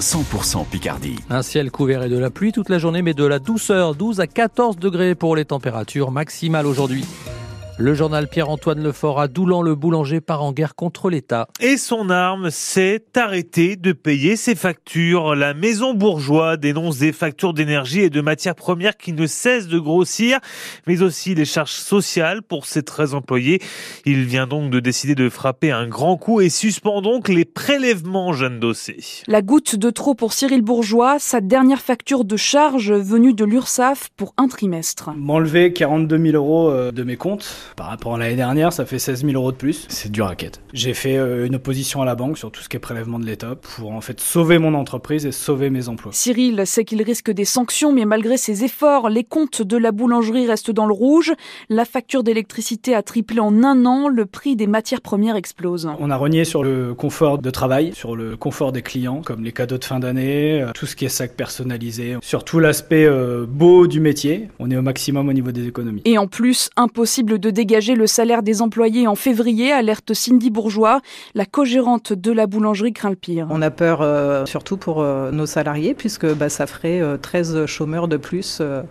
100% Picardie. Un ciel couvert et de la pluie toute la journée, mais de la douceur. 12 à 14 degrés pour les températures maximales aujourd'hui. Le journal Pierre-Antoine Lefort à Doulan, le boulanger part en guerre contre l'État. Et son arme, c'est arrêter de payer ses factures. La maison bourgeois dénonce des factures d'énergie et de matières premières qui ne cessent de grossir, mais aussi les charges sociales pour ses 13 employés. Il vient donc de décider de frapper un grand coup et suspend donc les prélèvements, Jeanne Dossé. La goutte de trop pour Cyril Bourgeois, sa dernière facture de charge venue de l'URSSAF pour un trimestre. M'enlever 42 000 euros euh, de mes comptes par rapport à l'année dernière, ça fait 16 000 euros de plus. C'est à quête. J'ai fait euh, une opposition à la banque sur tout ce qui est prélèvement de l'État pour en fait sauver mon entreprise et sauver mes emplois. Cyril sait qu'il risque des sanctions, mais malgré ses efforts, les comptes de la boulangerie restent dans le rouge. La facture d'électricité a triplé en un an, le prix des matières premières explose. On a renié sur le confort de travail, sur le confort des clients, comme les cadeaux de fin d'année, euh, tout ce qui est sac personnalisé, sur tout l'aspect euh, beau du métier. On est au maximum au niveau des économies. Et en plus, impossible de dégager le salaire des employés en février, alerte Cindy Bourgeois. La co-gérante de la boulangerie craint le pire. On a peur euh, surtout pour euh, nos salariés puisque bah, ça ferait euh, 13 chômeurs de plus euh,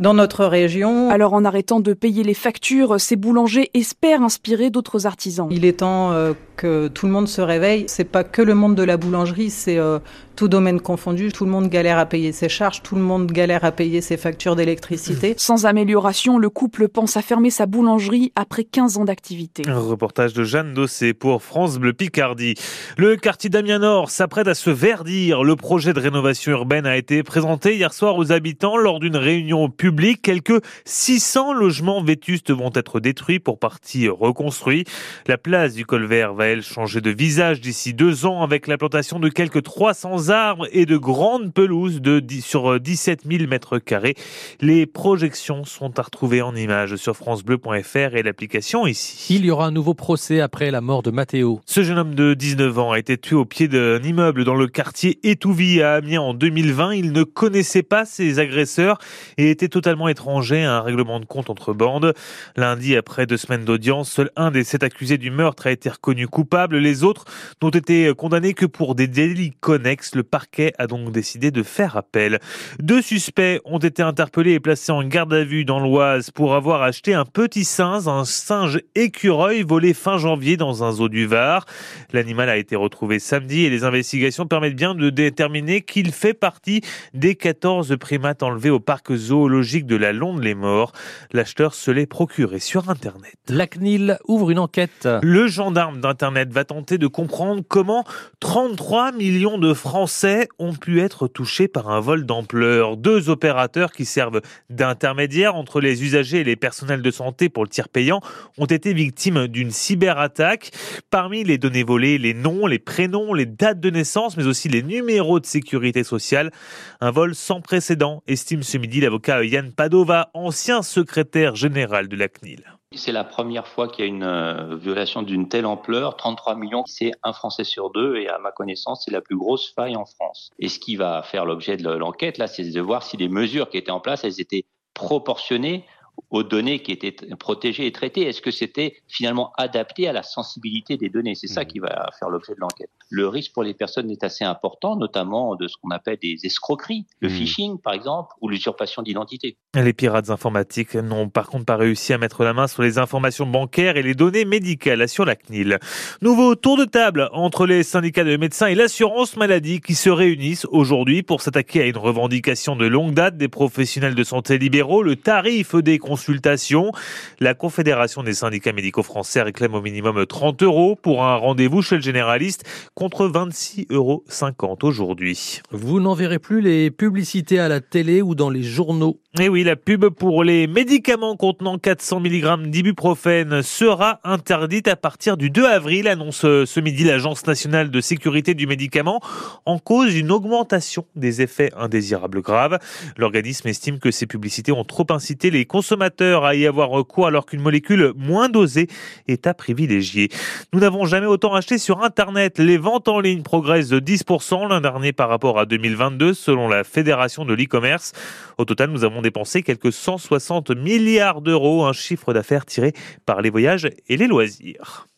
dans notre région. Alors en arrêtant de payer les factures, ces boulangers espèrent inspirer d'autres artisans. Il est temps euh, que tout le monde se réveille. C'est pas que le monde de la boulangerie, c'est euh, tout domaine confondu. Tout le monde galère à payer ses charges, tout le monde galère à payer ses factures d'électricité. Sans amélioration, le couple pense à fermer sa boulangerie après 15 ans d'activité. Un reportage de Jeanne Dossé pour France Bleu Picardie. Le quartier d'Amiens Nord s'apprête à se verdir. Le projet de rénovation urbaine a été présenté hier soir aux habitants lors d'une réunion publique. Quelques 600 logements vétustes vont être détruits pour partie reconstruits. La place du Colvert va elle changer de visage d'ici deux ans avec la plantation de quelques 300 arbres et de grandes pelouses de 10 sur 17 000 mètres carrés. Les projections sont à retrouver en images sur francebleu.fr et l'application ici. Il y aura un nouveau procès après la mort de Matteo. Ce jeune homme de 19 ans a été tué au pied d'un immeuble dans le quartier Étouvie à Amiens en 2020. Il ne connaissait pas ses agresseurs et était totalement étranger à un règlement de compte entre bandes. Lundi, après deux semaines d'audience, seul un des sept accusés du meurtre a été reconnu coupable. Les autres n'ont été condamnés que pour des délits connexes. Le parquet a donc décidé de faire appel. Deux suspects ont été interpellés et placés en garde à vue dans l'Oise pour avoir acheté un petit singe, un singe écureuil volé fin janvier dans un zoo du Var. L'animal a été retrouvé samedi et les investigations permettent bien de déterminer qu'il fait partie des 14 primates enlevés au parc zoologique de la Londe-les-Morts. L'acheteur se l'est procuré sur Internet. La CNIL ouvre une enquête. Le gendarme d'Internet va tenter de comprendre comment 33 millions de Français ont pu être touchés par un vol d'ampleur. Deux opérateurs qui servent d'intermédiaires entre les usagers et les personnels de santé pour le tir payant ont été victimes d'une cyberattaque. Parmi les données volées, les noms, les prénoms, les dates de naissance, mais aussi les numéros de sécurité sociale. Un vol sans précédent, estime ce midi l'avocat Yann Padova, ancien secrétaire général de la CNIL. C'est la première fois qu'il y a une euh, violation d'une telle ampleur. 33 millions, c'est un Français sur deux et à ma connaissance, c'est la plus grosse faille en France. Et ce qui va faire l'objet de l'enquête, là, c'est de voir si les mesures qui étaient en place, elles étaient proportionnées aux données qui étaient protégées et traitées Est-ce que c'était finalement adapté à la sensibilité des données? C'est ça qui va faire l'objet de l'enquête. Le risque pour les personnes est assez important, notamment de ce qu'on appelle des escroqueries, le Mmh. phishing par exemple, ou l'usurpation d'identité. Les pirates informatiques n'ont par contre pas réussi à mettre la main sur les informations bancaires et les données médicales sur la CNIL. Nouveau tour de table entre les syndicats de médecins et l'assurance maladie qui se réunissent aujourd'hui pour s'attaquer à une revendication de longue date des professionnels de santé libéraux, le tarif des consultations. La Confédération des syndicats médicaux français réclame au minimum 30 euros pour un rendez-vous chez le généraliste contre 26,50 euros aujourd'hui. Vous n'en verrez plus les publicités à la télé ou dans les journaux. Et oui, la pub pour les médicaments contenant 400 mg d'ibuprofène sera interdite à partir du 2 avril, annonce euh, ce midi l'Agence nationale de sécurité du médicament, en cause d'une augmentation des effets indésirables graves. L'organisme estime que ces publicités ont trop incité les à y avoir recours alors qu'une molécule moins dosée est à privilégier. Nous n'avons jamais autant acheté sur Internet. Les ventes en ligne progressent de 10% l'an dernier par rapport à 2022 selon la Fédération de l'e-commerce. Au total, nous avons dépensé quelques 160 milliards d'euros, un chiffre d'affaires tiré par les voyages et les loisirs.